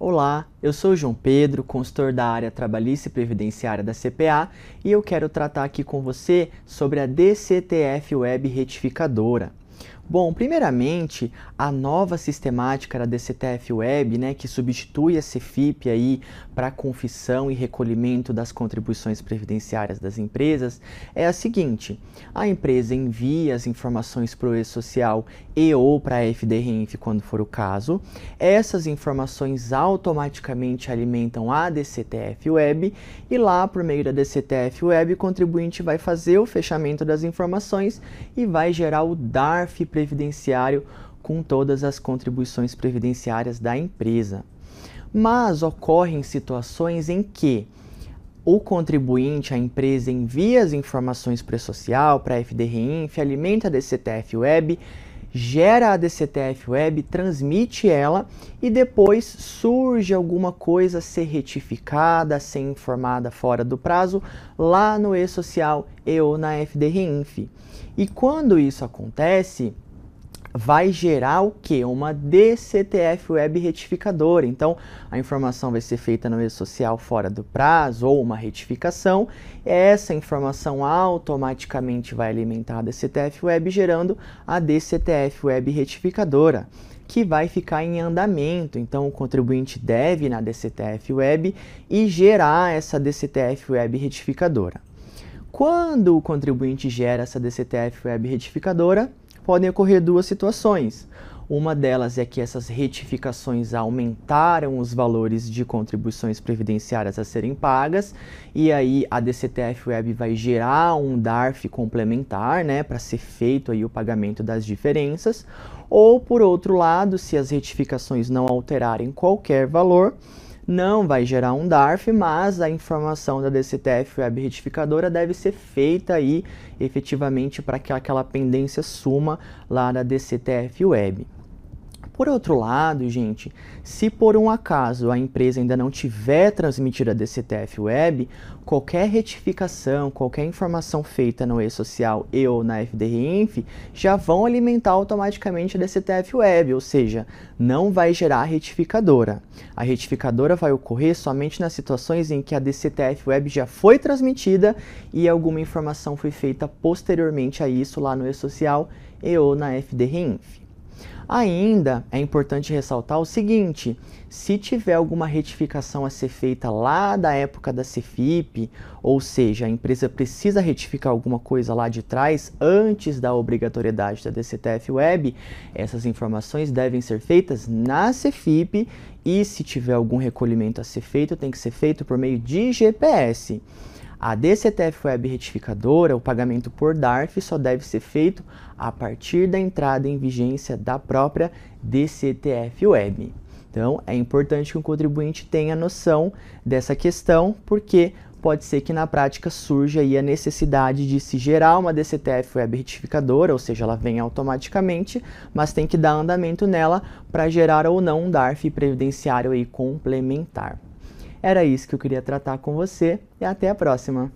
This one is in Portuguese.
Olá, eu sou João Pedro, consultor da área trabalhista e previdenciária da CPA, e eu quero tratar aqui com você sobre a DCTF Web Retificadora. Bom, primeiramente, a nova sistemática da DCTF Web, né, que substitui a CFIP aí para confissão e recolhimento das contribuições previdenciárias das empresas, é a seguinte: a empresa envia as informações para o e-social e ou para a FDRINF quando for o caso. Essas informações automaticamente alimentam a DCTF Web e lá por meio da DCTF Web o contribuinte vai fazer o fechamento das informações e vai gerar o DARF previdenciário com todas as contribuições previdenciárias da empresa. Mas ocorrem situações em que o contribuinte, a empresa, envia as informações para o social, para a FDRINF, alimenta a DCTF Web, gera a DCTF Web, transmite ela e depois surge alguma coisa a ser retificada, a ser informada fora do prazo lá no e-social e ou na FDRINF. E quando isso acontece, vai gerar o que? Uma DCTF web retificadora. Então, a informação vai ser feita no e-social fora do prazo ou uma retificação. Essa informação automaticamente vai alimentar a DCTF web, gerando a DCTF web retificadora, que vai ficar em andamento. Então, o contribuinte deve na DCTF web e gerar essa DCTF web retificadora. Quando o contribuinte gera essa DCTF web retificadora, podem ocorrer duas situações. Uma delas é que essas retificações aumentaram os valores de contribuições previdenciárias a serem pagas, e aí a DCTF Web vai gerar um DARF complementar, né, para ser feito aí o pagamento das diferenças. Ou por outro lado, se as retificações não alterarem qualquer valor, não vai gerar um DARF, mas a informação da DCTF Web Retificadora deve ser feita aí efetivamente para que aquela pendência suma lá na DCTF Web. Por outro lado, gente, se por um acaso a empresa ainda não tiver transmitido a DCTF Web, qualquer retificação, qualquer informação feita no e-social e ou na FDRINF já vão alimentar automaticamente a DCTF Web, ou seja, não vai gerar retificadora. A retificadora vai ocorrer somente nas situações em que a DCTF Web já foi transmitida e alguma informação foi feita posteriormente a isso lá no e-social e ou na FDRINF. Ainda é importante ressaltar o seguinte: se tiver alguma retificação a ser feita lá da época da CFIP, ou seja, a empresa precisa retificar alguma coisa lá de trás antes da obrigatoriedade da DCTF Web, essas informações devem ser feitas na CFIP e se tiver algum recolhimento a ser feito, tem que ser feito por meio de GPS. A DCTF Web Retificadora, o pagamento por DARF, só deve ser feito a partir da entrada em vigência da própria DCTF Web. Então, é importante que o contribuinte tenha noção dessa questão, porque pode ser que na prática surja aí a necessidade de se gerar uma DCTF Web Retificadora, ou seja, ela vem automaticamente, mas tem que dar andamento nela para gerar ou não um DARF previdenciário aí complementar. Era isso que eu queria tratar com você e até a próxima!